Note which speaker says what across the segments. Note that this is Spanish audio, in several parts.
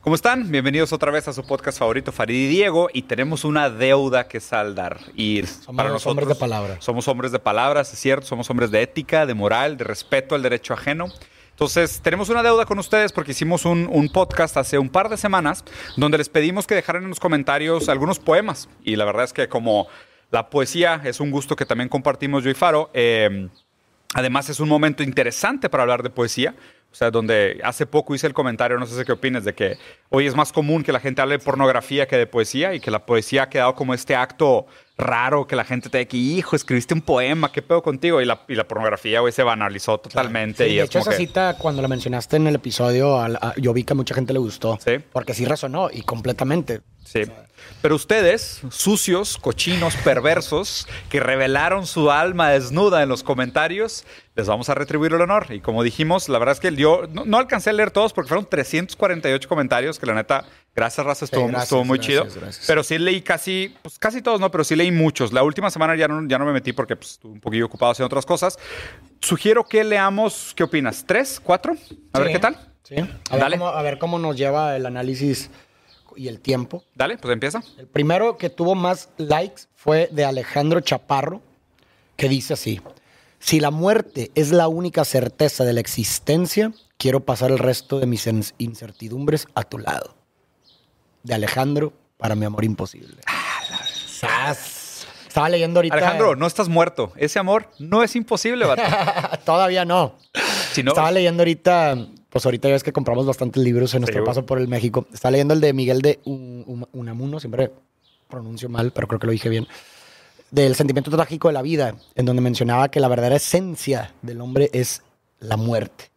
Speaker 1: ¿Cómo están? Bienvenidos otra vez a su podcast favorito, Farid y Diego, y tenemos una deuda que saldar. Y
Speaker 2: Somos
Speaker 1: para
Speaker 2: los
Speaker 1: nosotros,
Speaker 2: hombres de palabra.
Speaker 1: Somos hombres de palabras, es cierto, somos hombres de ética, de moral, de respeto al derecho ajeno. Entonces, tenemos una deuda con ustedes porque hicimos un, un podcast hace un par de semanas donde les pedimos que dejaran en los comentarios algunos poemas. Y la verdad es que como la poesía es un gusto que también compartimos yo y Faro, eh, Además, es un momento interesante para hablar de poesía. O sea, donde hace poco hice el comentario, no sé qué opinas, de que hoy es más común que la gente hable de pornografía que de poesía y que la poesía ha quedado como este acto raro que la gente te dice hijo, escribiste un poema, ¿qué pedo contigo? Y la, y la pornografía, güey, se banalizó totalmente.
Speaker 2: Sí,
Speaker 1: y
Speaker 2: de
Speaker 1: es
Speaker 2: hecho, esa
Speaker 1: que-
Speaker 2: cita, cuando la mencionaste en el episodio, a- yo vi que a mucha gente le gustó.
Speaker 1: Sí.
Speaker 2: Porque sí resonó y completamente.
Speaker 1: Sí. Pero ustedes, sucios, cochinos, perversos, que revelaron su alma desnuda en los comentarios, les vamos a retribuir el honor. Y como dijimos, la verdad es que yo no, no alcancé a leer todos porque fueron 348 comentarios, que la neta, gracias, Raza, estuvo,
Speaker 2: gracias,
Speaker 1: estuvo muy
Speaker 2: gracias,
Speaker 1: chido.
Speaker 2: gracias.
Speaker 1: Pero sí leí casi, pues casi todos, no, pero sí leí muchos. La última semana ya no, ya no me metí porque pues, estuve un poquillo ocupado haciendo otras cosas. Sugiero que leamos, ¿qué opinas? ¿Tres? ¿Cuatro? A ver
Speaker 2: Sí.
Speaker 1: qué tal.
Speaker 2: Sí. A ver,
Speaker 1: Dale.
Speaker 2: cómo, a ver cómo nos lleva el análisis y el tiempo.
Speaker 1: Dale, pues empieza.
Speaker 2: El primero que tuvo más likes fue de Alejandro Chaparro, que dice así: Si la muerte es la única certeza de la existencia, quiero pasar el resto de mis incertidumbres a tu lado. De Alejandro para mi amor imposible. Sas. Estaba leyendo ahorita.
Speaker 1: Alejandro, no estás muerto. Ese amor no es imposible.
Speaker 2: Todavía no.
Speaker 1: Si no,
Speaker 2: Estaba leyendo ahorita, pues ahorita ya ves que compramos bastantes libros en nuestro
Speaker 1: güey.
Speaker 2: paso por el México. Estaba leyendo el de Miguel de Un- Un- Unamuno, siempre pronuncio mal, pero creo que lo dije bien. Del sentimiento trágico de la vida, en donde mencionaba que la verdadera esencia del hombre es la muerte.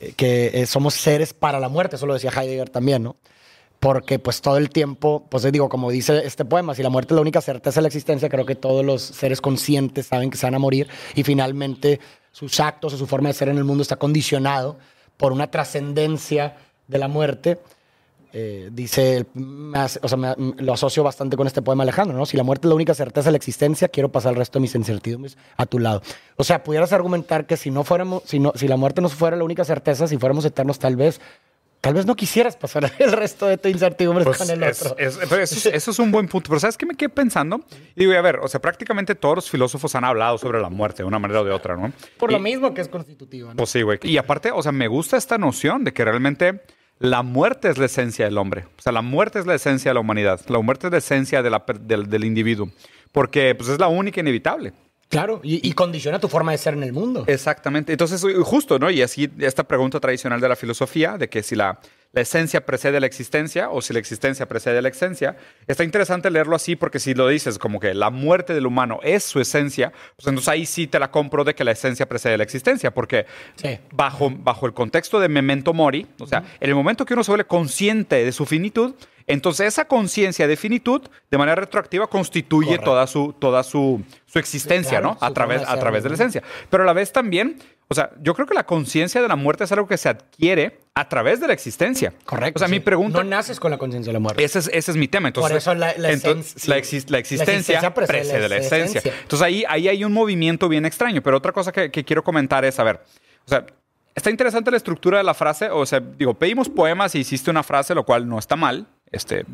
Speaker 2: Eh, Que eh, somos seres para la muerte, eso lo decía Heidegger también, ¿no? Porque pues todo el tiempo, pues digo, como dice este poema, si la muerte es la única certeza de la existencia, creo que todos los seres conscientes saben que se van a morir y finalmente sus actos o su forma de ser en el mundo está condicionado por una trascendencia de la muerte. Eh, dice, o sea, lo asocio bastante con este poema Alejandro, ¿no? Si la muerte es la única certeza de la existencia, quiero pasar el resto de mis incertidumbres a tu lado. O sea, pudieras argumentar que si no fuéramos, si, no, si la muerte no fuera la única certeza, si fuéramos eternos, tal vez, tal vez no quisieras pasar el resto de tu incertidumbre
Speaker 1: Pues
Speaker 2: con el otro.
Speaker 1: es- pero eso, es- eso es un buen punto. Pero ¿sabes qué me quedé pensando? Y digo, a ver, o sea, prácticamente todos los filósofos han hablado sobre la muerte de una manera o de otra, ¿no?
Speaker 2: Por
Speaker 1: Y-
Speaker 2: lo mismo que es constitutivo, ¿no?
Speaker 1: Pues sí, güey. Y aparte, o sea, me gusta esta noción de que realmente la muerte es la esencia del hombre. O sea, la muerte es la esencia de la humanidad. La muerte es la esencia de la del, del individuo. Porque pues, es la única inevitable.
Speaker 2: Claro, y, y condiciona tu forma de ser en el mundo.
Speaker 1: Exactamente. Entonces, justo, ¿no? Y así esta pregunta tradicional de la filosofía, de que si la, la esencia precede la existencia o si la existencia precede la esencia, está interesante leerlo así porque si lo dices como que la muerte del humano es su esencia, pues entonces ahí sí te la compro de que la esencia precede la existencia, porque
Speaker 2: Sí.
Speaker 1: bajo, bajo el contexto de memento mori, o sea, en el momento que uno se vuelve consciente de su finitud, entonces esa conciencia de finitud de manera retroactiva constituye
Speaker 2: Correcto.
Speaker 1: toda su toda su, su existencia,
Speaker 2: claro,
Speaker 1: ¿no? A través, a través de la esencia. Pero a la vez también, o sea, yo creo que la conciencia de la muerte es algo que se adquiere a través de la existencia.
Speaker 2: Correcto.
Speaker 1: O sea, mi pregunta...
Speaker 2: No naces con la conciencia de la muerte.
Speaker 1: Ese es, ese es mi tema. Entonces,
Speaker 2: Por eso la- la
Speaker 1: entonces,
Speaker 2: esencia-
Speaker 1: la exis- la existencia,
Speaker 2: existencia precede
Speaker 1: precede
Speaker 2: la
Speaker 1: la esencia.
Speaker 2: esencia.
Speaker 1: Entonces ahí, ahí hay un movimiento bien extraño. Pero otra cosa que, que quiero comentar es, a ver, o sea, está interesante la estructura de la frase. O sea, digo, pedimos poemas y hiciste una frase, lo cual no está mal. Este,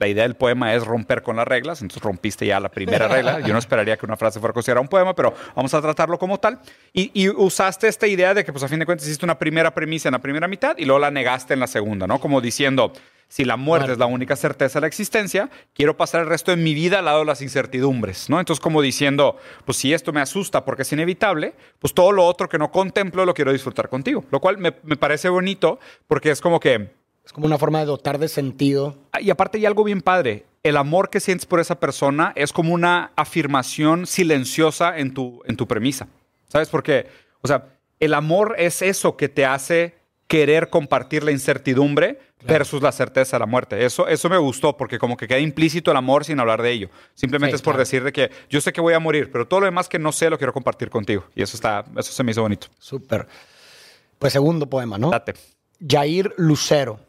Speaker 1: la idea del poema es romper con las reglas, entonces rompiste ya la primera regla. Yo no esperaría que una frase fuera considerada un poema, pero vamos a tratarlo como tal. Y, y usaste esta idea de que, pues a fin de cuentas, hiciste una primera premisa en la primera mitad y luego la negaste en la segunda, ¿no? Como diciendo, si la muerte es la única certeza de la existencia, quiero pasar el resto de mi vida al lado de las incertidumbres, ¿no? Entonces, como diciendo, pues si esto me asusta porque es inevitable, pues todo lo otro que no contemplo lo quiero disfrutar contigo. Lo cual me, me parece bonito porque es como que
Speaker 2: Es como una forma de dotar de sentido.
Speaker 1: Ah, Y aparte hay algo bien padre. El amor que sientes por esa persona es como una afirmación silenciosa en tu, en tu premisa. ¿Sabes? Porque, o sea, el amor es eso que te hace querer compartir la incertidumbre versus la certeza de la muerte. Eso, eso me gustó porque como que queda implícito el amor sin hablar de ello. Simplemente
Speaker 2: Sí,
Speaker 1: es por
Speaker 2: claro.
Speaker 1: decir de que yo sé que voy a morir, pero todo lo demás que no sé lo quiero compartir contigo. Y eso está, eso se me hizo bonito.
Speaker 2: Súper. Pues segundo poema, ¿no?
Speaker 1: Date.
Speaker 2: Jair Lucero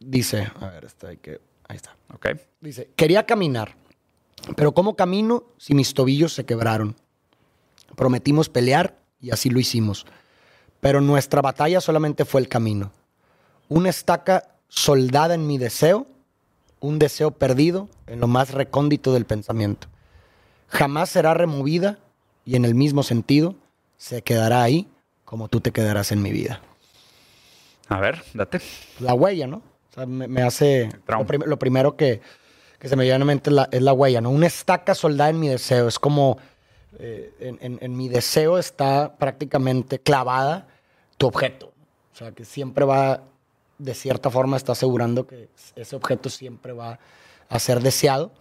Speaker 2: dice, a ver, este hay que, ahí está.
Speaker 1: ¿Ok?
Speaker 2: Dice, quería caminar, pero ¿cómo camino si mis tobillos se quebraron? Prometimos pelear y así lo hicimos. Pero nuestra batalla solamente fue el camino. Una estaca soldada en mi deseo, un deseo perdido en lo más recóndito del pensamiento. Jamás será removida y en el mismo sentido se quedará ahí como tú te quedarás en mi vida.
Speaker 1: A ver, date.
Speaker 2: La huella, ¿no? Sea, me, me hace... Lo, prim- lo primero que, que se me viene a la mente es la, es la huella, ¿no? Una estaca soldada en mi deseo. Es como... eh, en, en- en mi deseo está prácticamente clavada tu objeto. O sea, que siempre va... De cierta forma está asegurando que ese objeto siempre va a ser deseado.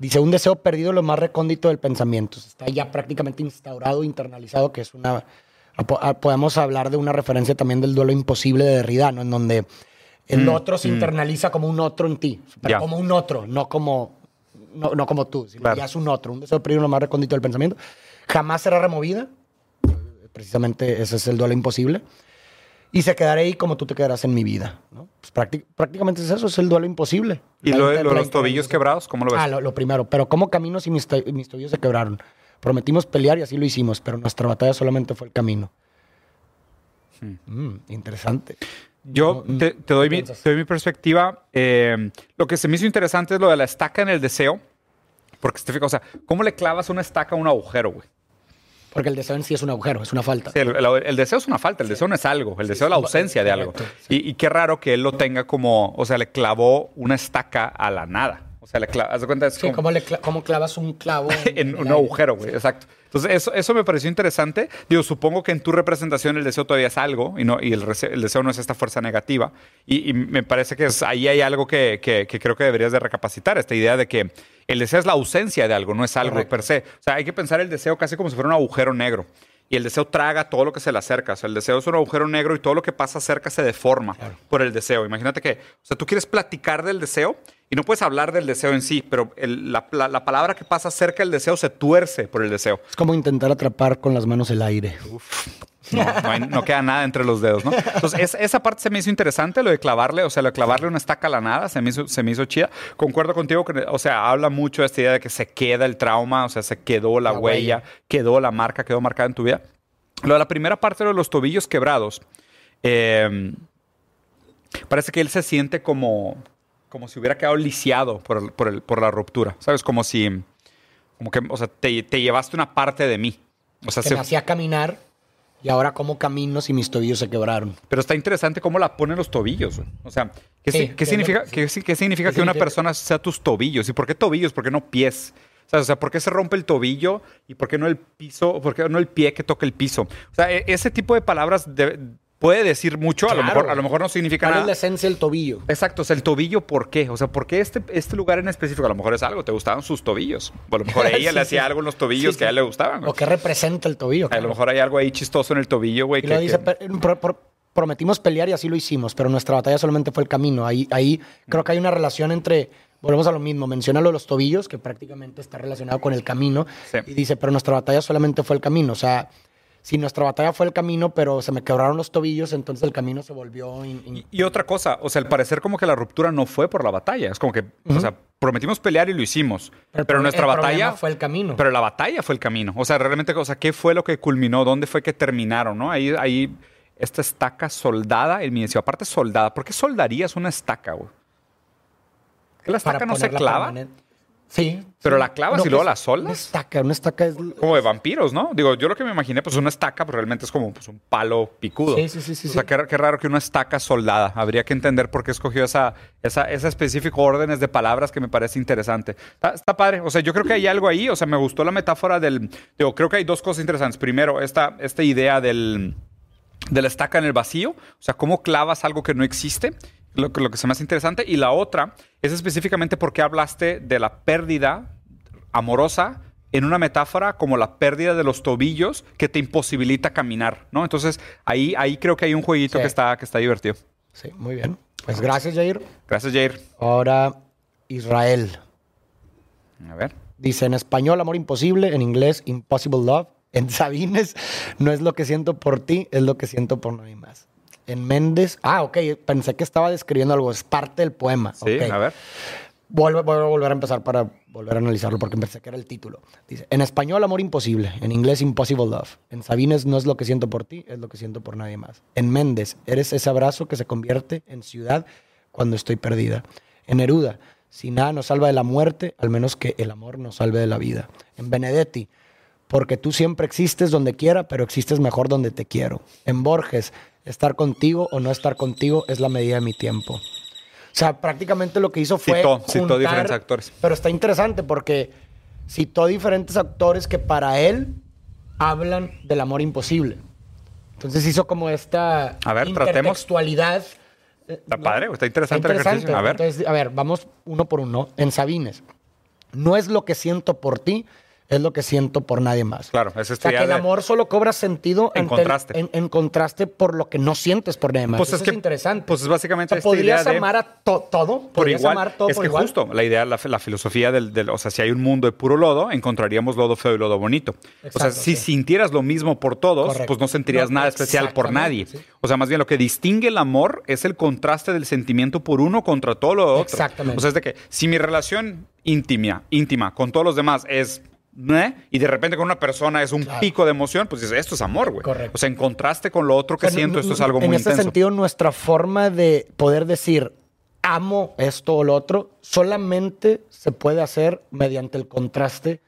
Speaker 2: Dice, un deseo perdido lo más recóndito del pensamiento. Está ya prácticamente instaurado, internalizado, que es una... po- Podemos hablar de una referencia también del duelo imposible de Derrida, ¿no? En donde el
Speaker 1: Mm,
Speaker 2: otro se
Speaker 1: mm.
Speaker 2: internaliza como un otro en ti, pero
Speaker 1: Ya.
Speaker 2: como un otro, no como, no, no como tú, sino
Speaker 1: Claro.
Speaker 2: ya es un otro, un deseo en lo más recóndito del pensamiento. Jamás será removida, precisamente ese es el duelo imposible, y se quedará ahí como tú te quedarás en mi vida. ¿no? Pues prácti- prácticamente es eso, es el duelo imposible.
Speaker 1: ¿Y lo lo los tobillos quebrados? ¿Cómo lo ves?
Speaker 2: Ah, lo, lo primero. Pero ¿cómo caminos y mis, to- mis tobillos se quebraron? Prometimos pelear y así lo hicimos, pero nuestra batalla solamente fue el camino. Mm, interesante.
Speaker 1: Yo te, te doy
Speaker 2: ¿qué
Speaker 1: mi, te doy mi perspectiva. Eh, lo que se me hizo interesante es lo de la estaca en el deseo. Porque, te fijas, o sea, ¿cómo le clavas una estaca a un agujero, güey?
Speaker 2: Porque el deseo en sí es un agujero, es una falta.
Speaker 1: Sí, el, el- el deseo es una falta, el deseo no es algo, el deseo es la ausencia de algo. Y, y qué raro que él lo tenga como, o sea, le clavó una estaca a la nada. O sea, le haz de cuenta, es
Speaker 2: Sí,
Speaker 1: como-
Speaker 2: ¿cómo, le cla- cómo clavas un clavo
Speaker 1: en un agujero, güey, exacto. Entonces, eso, eso me pareció interesante. Digo, supongo que en tu representación el deseo todavía es algo y, no, y el, deseo no es esta fuerza negativa. Y, y me parece que es- ahí hay algo que, que- que creo que deberías de recapacitar, esta idea de que el deseo es la ausencia de algo, no es algo
Speaker 2: Correcto.
Speaker 1: per se. O sea, hay que pensar el deseo casi como si fuera un agujero negro. Y el deseo traga todo lo que se le acerca. O sea, el deseo es un agujero negro y todo lo que pasa cerca se deforma
Speaker 2: Claro.
Speaker 1: por el deseo. Imagínate que, o sea, tú quieres platicar del deseo y no puedes hablar del deseo en sí, pero el- la, la- la palabra que pasa cerca del deseo se tuerce por el deseo.
Speaker 2: Es como intentar atrapar con las manos el aire.
Speaker 1: No, no, hay- no queda nada entre los dedos, ¿no? Entonces, es- esa parte se me hizo interesante, lo de clavarle, o sea, lo de clavarle una estaca a la nada, se me hizo, se me hizo chida. Concuerdo contigo, que, o sea, habla mucho de esta idea de que se queda el trauma, o sea, se quedó la,
Speaker 2: La
Speaker 1: huella,
Speaker 2: huella.
Speaker 1: quedó la marca, quedó marcada en tu vida. Lo de la primera parte de los tobillos quebrados, eh, parece que él se siente como, como si hubiera quedado lisiado por, el- por, el- por la ruptura, ¿sabes? Como si, como que, o sea, te, te llevaste una parte de mí. O sea,
Speaker 2: Que
Speaker 1: se-
Speaker 2: me hacía caminar y ahora cómo camino si mis tobillos se quebraron.
Speaker 1: Pero está interesante cómo la ponen los tobillos. güey. O sea, ¿qué,
Speaker 2: Sí,
Speaker 1: qué significa,
Speaker 2: que-
Speaker 1: qué, si- qué significa
Speaker 2: ¿Qué
Speaker 1: que una persona sea tus tobillos? ¿Y por qué tobillos? ¿Por qué no pies? O sea, o sea, ¿por qué se rompe el tobillo y por qué no el piso? ¿Por qué no el pie que toca el piso? O sea, e- ese tipo de palabras de- puede decir mucho. a, lo mejor, a lo mejor no significa
Speaker 2: ¿Cuál es
Speaker 1: nada.
Speaker 2: la esencia del tobillo?
Speaker 1: Exacto, o sea, el tobillo, ¿por qué? O sea, ¿por qué este, este lugar en específico? A lo mejor es algo, te gustaban sus tobillos. O a lo mejor ella
Speaker 2: Sí,
Speaker 1: le hacía
Speaker 2: sí.
Speaker 1: algo en los tobillos
Speaker 2: Sí,
Speaker 1: que a él le gustaban. güey.
Speaker 2: ¿O qué representa el tobillo?
Speaker 1: A lo mejor hay algo ahí chistoso en el tobillo, güey.
Speaker 2: Y
Speaker 1: que-
Speaker 2: dice,
Speaker 1: que-
Speaker 2: "Per- pro- pro- prometimos pelear y así lo hicimos, pero nuestra batalla solamente fue el camino. Ahí, ahí creo que hay una relación entre, volvemos a lo mismo, menciona lo de los tobillos, que prácticamente está relacionado con el camino,
Speaker 1: Sí.
Speaker 2: y dice, pero nuestra batalla solamente fue el camino. O sea, si nuestra batalla fue el camino, pero se me quebraron los tobillos, entonces el camino se volvió... in- in-
Speaker 1: Y, y otra cosa, o sea, al parecer como que la ruptura no fue por la batalla. Es como que, o sea, prometimos pelear y lo hicimos. Pero,
Speaker 2: pro-
Speaker 1: nuestra
Speaker 2: el
Speaker 1: batalla
Speaker 2: fue el camino.
Speaker 1: Pero la batalla fue el camino. O sea, realmente, o sea, ¿qué fue lo que culminó? ¿Dónde fue que terminaron? ¿No? Ahí, ahí, esta estaca soldada, el ministerio, aparte soldada. ¿Por qué soldarías una estaca, güey? ¿Que la estaca
Speaker 2: para
Speaker 1: no se clava?
Speaker 2: permanente. Sí.
Speaker 1: Pero
Speaker 2: sí.
Speaker 1: la clavas y luego la soldas.
Speaker 2: Una estaca, una estaca es...
Speaker 1: Como de vampiros, ¿no? Digo, yo lo que me imaginé, pues una estaca, pero realmente es como pues, un palo picudo.
Speaker 2: Sí, sí, sí, sí,
Speaker 1: O sea,
Speaker 2: sí.
Speaker 1: qué, qué raro que una estaca soldada. Habría que entender por qué escogió esa, esa, ese específico órdenes de palabras que me parece interesante. Está, está padre. O sea, yo creo que hay algo ahí. O sea, me gustó la metáfora del. Digo, creo que hay dos cosas interesantes. Primero, esta, esta idea del de la estaca en el vacío, o sea, cómo clavas algo que no existe, lo, que- lo que se me hace interesante. Y la otra es específicamente por qué hablaste de la pérdida amorosa en una metáfora como la pérdida de los tobillos que te imposibilita caminar, ¿no? Entonces, ahí, ahí creo que hay un jueguito
Speaker 2: Sí.
Speaker 1: que, está, que está divertido.
Speaker 2: Sí, muy bien. Pues gracias, Jair.
Speaker 1: Gracias, Jair.
Speaker 2: Ahora, Israel.
Speaker 1: A ver.
Speaker 2: Dice en español, amor imposible. En inglés, impossible love. En Sabines, no es lo que siento por ti, es lo que siento por nadie más. En Méndez, ah, ok, pensé que estaba describiendo algo, es parte del poema.
Speaker 1: Sí, a ver.
Speaker 2: Vuelvo, vuelvo a volver a empezar para volver a analizarlo porque pensé que era el título. Dice, en español, amor imposible. En inglés, impossible love. En Sabines, no es lo que siento por ti, es lo que siento por nadie más. En Méndez, eres ese abrazo que se convierte en ciudad cuando estoy perdida. En Neruda, si nada nos salva de la muerte, al menos que el amor nos salve de la vida. En Benedetti, porque tú siempre existes donde quiera, pero existes mejor donde te quiero. En Borges, estar contigo o no estar contigo es la medida de mi tiempo. O sea, prácticamente lo que hizo fue.
Speaker 1: Citó, citó
Speaker 2: juntar-
Speaker 1: diferentes actores.
Speaker 2: Pero está interesante porque citó diferentes actores que para él hablan del amor imposible. Entonces hizo como esta
Speaker 1: A ver, tratemos.
Speaker 2: intertextualidad. eh,
Speaker 1: Está padre, está interesante el ejercicio. A ver.
Speaker 2: Entonces, a ver, vamos uno por uno. En Sabines, no es lo que siento por ti, es lo que siento por nadie más.
Speaker 1: Claro, ese
Speaker 2: O sea,
Speaker 1: sería
Speaker 2: que el amor solo cobra sentido
Speaker 1: En
Speaker 2: ante
Speaker 1: contraste.
Speaker 2: en, en contraste por lo que no sientes por nadie más.
Speaker 1: Pues
Speaker 2: Eso
Speaker 1: es
Speaker 2: es,
Speaker 1: que-
Speaker 2: interesante.
Speaker 1: pues es básicamente
Speaker 2: O sea,
Speaker 1: esta
Speaker 2: ¿Podrías
Speaker 1: idea de-
Speaker 2: amar a to- todo?
Speaker 1: por
Speaker 2: ¿Podrías
Speaker 1: igual.
Speaker 2: amar todo
Speaker 1: es
Speaker 2: por
Speaker 1: que
Speaker 2: igual?
Speaker 1: justo la idea, la, la filosofía del, del- o sea, si hay un mundo de puro lodo, encontraríamos lodo feo y lodo bonito. o sea,
Speaker 2: Exacto,
Speaker 1: si
Speaker 2: sí.
Speaker 1: sintieras lo mismo por todos,
Speaker 2: Correcto.
Speaker 1: pues no sentirías
Speaker 2: No,
Speaker 1: nada especial por nadie.
Speaker 2: sí.
Speaker 1: O sea, más bien lo que distingue el amor es el contraste del sentimiento por uno contra todo lo otro.
Speaker 2: Exactamente.
Speaker 1: O sea, es de que si mi relación íntima, íntima con todos los demás es ¿eh? y de repente con una persona es un
Speaker 2: Claro.
Speaker 1: pico de emoción, pues dices, esto es amor, güey.
Speaker 2: Correcto.
Speaker 1: O sea, en contraste con lo otro que
Speaker 2: O sea,
Speaker 1: siento, esto es algo muy
Speaker 2: En ese
Speaker 1: intenso.
Speaker 2: sentido, nuestra forma de poder decir amo esto o lo otro solamente se puede hacer mediante el contraste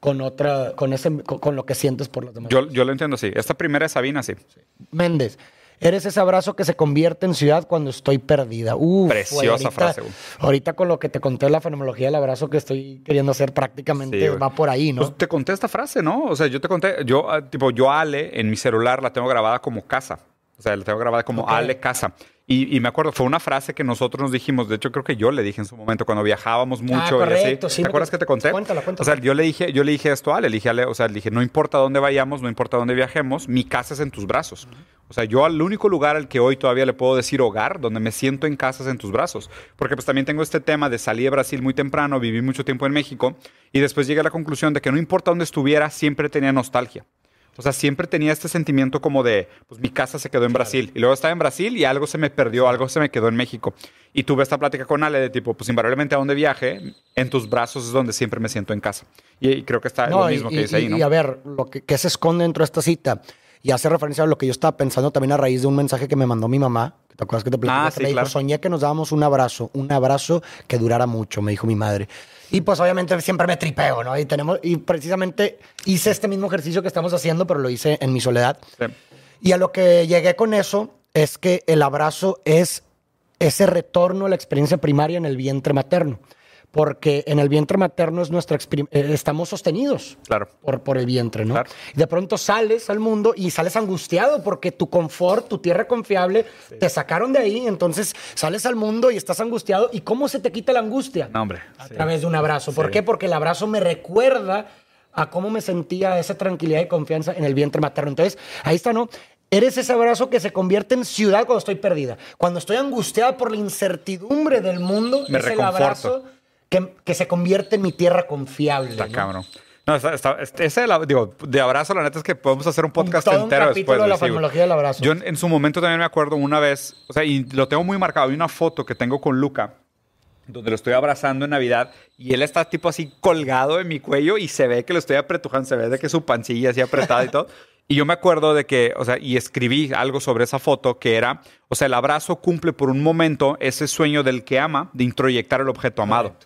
Speaker 2: con otra, con ese, con, con lo que sientes por los demás.
Speaker 1: Yo, yo lo entiendo así. Esta primera es Sabina, sí.
Speaker 2: Méndez. Eres ese abrazo que se convierte en ciudad cuando estoy perdida. Uf,
Speaker 1: Preciosa
Speaker 2: ahorita-
Speaker 1: frase, güey.
Speaker 2: Ahorita con lo que te conté la fenomenología del abrazo que estoy queriendo hacer prácticamente
Speaker 1: Sí,
Speaker 2: va por ahí, ¿no?
Speaker 1: Pues te conté esta frase, ¿no? O sea, yo te conté, yo, ah, tipo, yo Ale en mi celular la tengo grabada como casa. O sea, la tengo grabada como. Ale Casa. Y, y me acuerdo, fue una frase que nosotros nos dijimos, de hecho creo que yo le dije en su momento cuando viajábamos mucho y
Speaker 2: Ah, correcto,
Speaker 1: así.
Speaker 2: sí,
Speaker 1: ¿Te acuerdas que te conté?
Speaker 2: Cuéntala, cuéntala.
Speaker 1: O sea, yo le dije, yo le dije esto a Ale, le dije a Ale, o sea, le dije, no importa dónde vayamos, no importa dónde viajemos, mi casa es en tus brazos. O sea, yo al único lugar al que hoy todavía le puedo decir hogar, donde me siento en casa es en tus brazos. Porque pues también tengo este tema de salir de Brasil muy temprano, viví mucho tiempo en México y después llegué a la conclusión de que no importa dónde estuviera, siempre tenía nostalgia. O sea, siempre tenía este sentimiento como de, pues mi casa se quedó en Brasil. Y luego estaba en Brasil y algo se me perdió, algo se me quedó en México. Y tuve esta plática con Ale de tipo, pues invariablemente a donde viaje, en tus brazos es donde siempre me siento en casa. Y, y creo que está lo
Speaker 2: y-
Speaker 1: mismo
Speaker 2: y,
Speaker 1: que dice ahí,
Speaker 2: y-
Speaker 1: ¿no?
Speaker 2: y a ver, lo que, que se esconde dentro de esta cita y hace referencia a lo que yo estaba pensando también a raíz de un mensaje que me mandó mi mamá. ¿Te acuerdas que te platicé?
Speaker 1: Ah, sí,
Speaker 2: me
Speaker 1: claro.
Speaker 2: dijo, soñé que nos dábamos un abrazo, un abrazo que durara mucho, me dijo mi madre. Y pues obviamente siempre me tripeo, ¿no? Y tenemos, y precisamente hice este mismo ejercicio que estamos haciendo, pero lo hice en mi soledad.
Speaker 1: Sí.
Speaker 2: Y a lo que llegué con eso es que el abrazo es ese retorno a la experiencia primaria en el vientre materno. Porque en el vientre materno es nuestra eh, estamos sostenidos
Speaker 1: Claro.
Speaker 2: por, por el vientre, ¿no?
Speaker 1: Claro.
Speaker 2: Y de pronto sales al mundo y sales angustiado porque tu confort, tu tierra confiable, te sacaron de ahí. Entonces sales al mundo y estás angustiado. ¿Y cómo se te quita la angustia?
Speaker 1: No, hombre.
Speaker 2: a
Speaker 1: Sí.
Speaker 2: través de un abrazo. ¿Por
Speaker 1: Sí.
Speaker 2: qué? Porque el abrazo me recuerda a cómo me sentía esa tranquilidad y confianza en el vientre materno. Entonces, ahí está, ¿no? Eres ese abrazo que se convierte en ciudad cuando estoy perdida. Cuando estoy angustiada por la incertidumbre del mundo,
Speaker 1: Me
Speaker 2: es el
Speaker 1: reconforto.
Speaker 2: abrazo que, que se convierte en mi tierra confiable.
Speaker 1: Está
Speaker 2: ¿no?
Speaker 1: cabrón. No, está- este- ese, de la- digo, de abrazo, la neta es que podemos hacer un podcast
Speaker 2: todo un
Speaker 1: entero
Speaker 2: capítulo
Speaker 1: después.
Speaker 2: de la
Speaker 1: sí,
Speaker 2: fenomenología del abrazo.
Speaker 1: Yo en, en su momento también me acuerdo una vez, o sea, y lo tengo muy marcado. Hay una foto que tengo con Luca, donde lo estoy abrazando en Navidad, y él está tipo así colgado en mi cuello y se ve que lo estoy apretujando, se ve de que su pancilla así apretada y todo. Y yo me acuerdo de que, o sea, y escribí algo sobre esa foto que era, o sea, el abrazo cumple por un momento ese sueño del que ama de introyectar el objeto amado.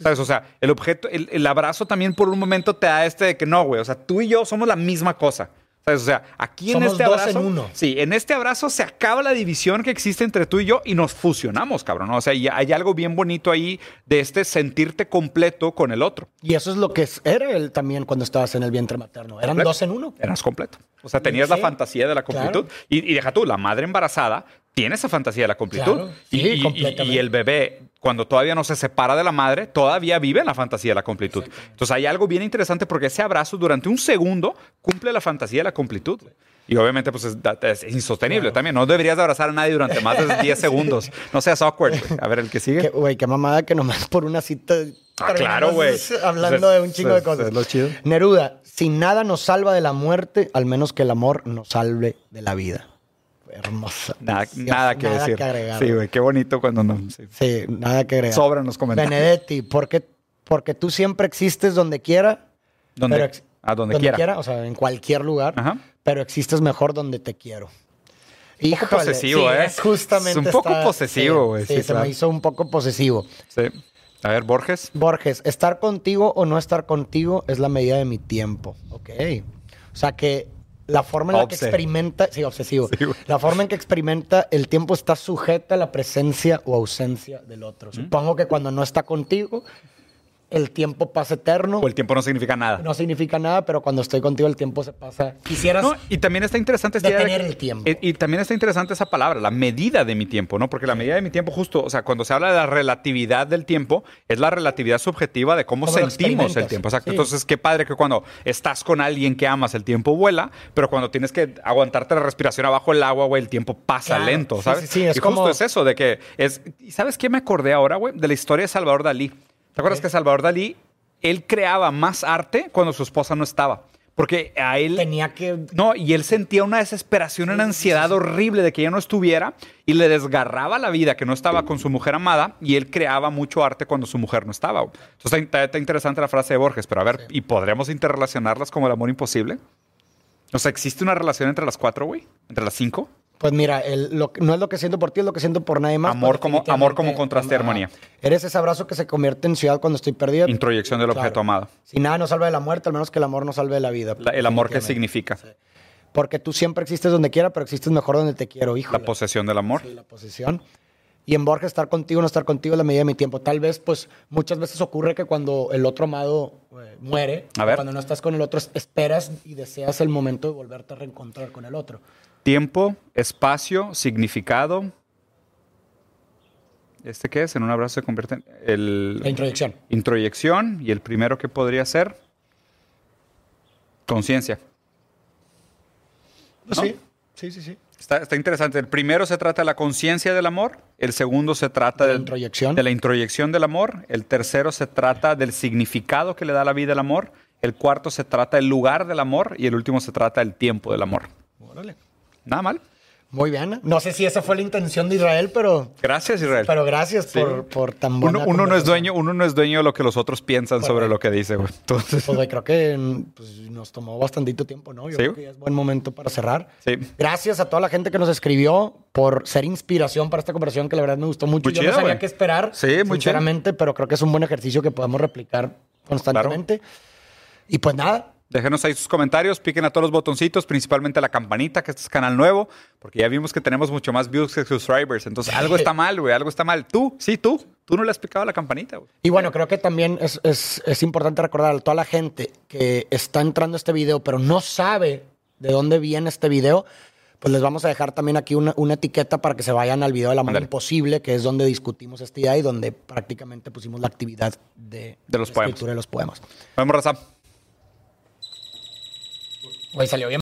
Speaker 1: ¿Sabes? O sea, el objeto, el, el abrazo también por un momento te da este de que no, güey, o sea, tú y yo somos la misma cosa. ¿Sabes? O sea, aquí en
Speaker 2: Somos
Speaker 1: este
Speaker 2: dos
Speaker 1: abrazo.
Speaker 2: en uno.
Speaker 1: Sí, en este abrazo se acaba la división que existe entre tú y yo y nos fusionamos, cabrón. O sea, y hay algo bien bonito ahí de este sentirte completo con el otro.
Speaker 2: Y eso es lo que era él también cuando estabas en el vientre materno. Eran
Speaker 1: Completo.
Speaker 2: dos en uno.
Speaker 1: Eras completo. O sea, tenías
Speaker 2: Sí,
Speaker 1: la fantasía de la completud.
Speaker 2: claro.
Speaker 1: Y, y deja tú, la madre embarazada tiene esa fantasía de la completud.
Speaker 2: Claro,
Speaker 1: y,
Speaker 2: sí,
Speaker 1: y- y-
Speaker 2: completamente.
Speaker 1: y el bebé, cuando todavía no se separa de la madre, todavía vive en la fantasía de la completud. Entonces hay algo bien interesante porque ese abrazo durante un segundo cumple la fantasía de la completud. Y obviamente, pues es, es insostenible también. No deberías de abrazar a nadie durante más de 10 segundos. No seas awkward. A ver, el que sigue.
Speaker 2: Güey, qué mamada que nomás por una cita.
Speaker 1: Ah, claro, güey.
Speaker 2: Hablando de un chingo de cosas.
Speaker 1: es lo chido.
Speaker 2: Neruda, si nada nos salva de la muerte, al menos que el amor nos salve de la vida. Hermosa.
Speaker 1: Nada, nada que decir.
Speaker 2: agregar.
Speaker 1: sí, güey, qué bonito cuando no. sí.
Speaker 2: Sí, nada que agregar.
Speaker 1: Sobran los comentarios.
Speaker 2: Benedetti, porque, porque tú siempre existes donde quiera.
Speaker 1: Donde-
Speaker 2: pero
Speaker 1: a donde quiera.
Speaker 2: O sea, en cualquier lugar.
Speaker 1: Ajá.
Speaker 2: Pero existes mejor donde te quiero.
Speaker 1: Un poco posesivo,
Speaker 2: sí,
Speaker 1: ¿eh?
Speaker 2: Es justamente.
Speaker 1: Es un poco posesivo, güey.
Speaker 2: Sí,
Speaker 1: Sí,
Speaker 2: se
Speaker 1: claro.
Speaker 2: me hizo un poco posesivo.
Speaker 1: Sí. A ver, Borges.
Speaker 2: Borges, estar contigo o no estar contigo es la medida de mi tiempo. Ok. O sea que la forma en la que experimenta, sí, obsesivo.
Speaker 1: Sí,
Speaker 2: la forma en que experimenta el tiempo está sujeta a la presencia o ausencia del otro. Supongo que cuando no está contigo, el tiempo pasa eterno.
Speaker 1: O el tiempo no significa nada.
Speaker 2: No significa nada, pero cuando estoy contigo el tiempo se pasa. Quisieras
Speaker 1: No, y también está interesante esta de
Speaker 2: el tiempo.
Speaker 1: Y, y también está interesante esa palabra, la medida de mi tiempo, ¿no? Porque la medida de mi tiempo, justo, o sea, cuando se habla de la relatividad del tiempo, es la relatividad subjetiva de cómo sentimos el tiempo. Exacto.
Speaker 2: Sí.
Speaker 1: Entonces, qué padre que cuando estás con alguien que amas, el tiempo vuela, pero cuando tienes que aguantarte la respiración abajo del agua, güey, el tiempo pasa
Speaker 2: Claro.
Speaker 1: lento, ¿sabes?
Speaker 2: sí, sí, es
Speaker 1: y justo es eso, de que es. ¿Y sabes qué me acordé ahora, güey? De la historia de Salvador Dalí. ¿Te acuerdas que Salvador Dalí, él creaba más arte cuando su esposa no estaba? Porque a él.
Speaker 2: tenía que
Speaker 1: No, y él sentía una desesperación, una ansiedad horrible de que ella no estuviera y le desgarraba la vida que no estaba con su mujer amada y él creaba mucho arte cuando su mujer no estaba. Entonces está, está- interesante la frase de Borges, pero a ver, ¿y podremos interrelacionarlas como el amor imposible? O sea, ¿existe una relación entre las cuatro, güey? ¿Entre las cinco?
Speaker 2: Pues mira, el- lo- no es lo que siento por ti, es lo que siento por nadie más.
Speaker 1: Amor como-
Speaker 2: definitivamente,
Speaker 1: amor como contraste y
Speaker 2: ajá.
Speaker 1: armonía.
Speaker 2: Eres ese abrazo que se convierte en ciudad cuando estoy perdida.
Speaker 1: Introyección del objeto
Speaker 2: Claro.
Speaker 1: amado.
Speaker 2: Si nada nos salva de la muerte, al menos que el amor nos salve de la vida.
Speaker 1: La- el amor que significa.
Speaker 2: Porque tú siempre existes donde quiera, pero existes mejor donde te quiero, hijo.
Speaker 1: La posesión del amor.
Speaker 2: Sí, la posesión. Y en Borges, estar contigo no estar contigo es la medida de mi tiempo. Tal vez, pues, muchas veces ocurre que cuando el otro amado eh, muere,
Speaker 1: A ver.
Speaker 2: cuando no estás con el otro, es- esperas y deseas el momento de volverte a reencontrar con el otro.
Speaker 1: Tiempo, espacio, significado. ¿Este qué es? En un abrazo se convierte en el...
Speaker 2: La introyección.
Speaker 1: introyección y el primero que podría ser conciencia. ¿No?
Speaker 2: Sí, sí, sí, sí.
Speaker 1: Está, está interesante. El primero se trata de la conciencia del amor, el segundo se trata
Speaker 2: De introyección.
Speaker 1: de la introyección del amor, el tercero se trata del significado que le da la vida el amor, el cuarto se trata del lugar del amor y el último se trata del tiempo del amor.
Speaker 2: Órale.
Speaker 1: Nada mal.
Speaker 2: Muy bien. No sé si esa fue la intención de Israel, pero,
Speaker 1: Gracias, Israel.
Speaker 2: pero gracias
Speaker 1: Sí.
Speaker 2: por, por tan buena
Speaker 1: Uno, uno no es dueño, uno no es dueño de lo que los otros piensan
Speaker 2: Pues,
Speaker 1: sobre lo que dice, güey. Entonces,
Speaker 2: Pues, güey, creo que mm, pues, nos tomó bastantito tiempo, ¿no? Yo
Speaker 1: Sí.
Speaker 2: creo que ya es buen momento para cerrar.
Speaker 1: sí.
Speaker 2: Gracias a toda la gente que nos escribió por ser inspiración para esta conversación, que la verdad me gustó mucho.
Speaker 1: Muy
Speaker 2: Yo
Speaker 1: chido,
Speaker 2: no sabía
Speaker 1: güey.
Speaker 2: qué esperar,
Speaker 1: Sí, muy chido.
Speaker 2: sinceramente, pero creo que es un buen ejercicio que podemos replicar constantemente. Y pues nada,
Speaker 1: Déjenos ahí sus comentarios, piquen a todos los botoncitos, principalmente a la campanita, que este es canal nuevo, porque ya vimos que tenemos mucho más views que subscribers. Entonces, algo está mal, güey, algo está mal. Tú, sí, tú, tú no le has picado a la campanita, güey.
Speaker 2: Y bueno, creo que también es, es- es importante recordar a toda la gente que está entrando a este video, pero no sabe de dónde viene este video, pues les vamos a dejar también aquí una, una etiqueta para que se vayan al video de la mano
Speaker 1: Ándale.
Speaker 2: imposible, que es donde discutimos esta idea y donde prácticamente pusimos la actividad de,
Speaker 1: De los
Speaker 2: la
Speaker 1: poemas.
Speaker 2: escritura de los poemas.
Speaker 1: Vamos, raza.
Speaker 2: Güey, salió bien.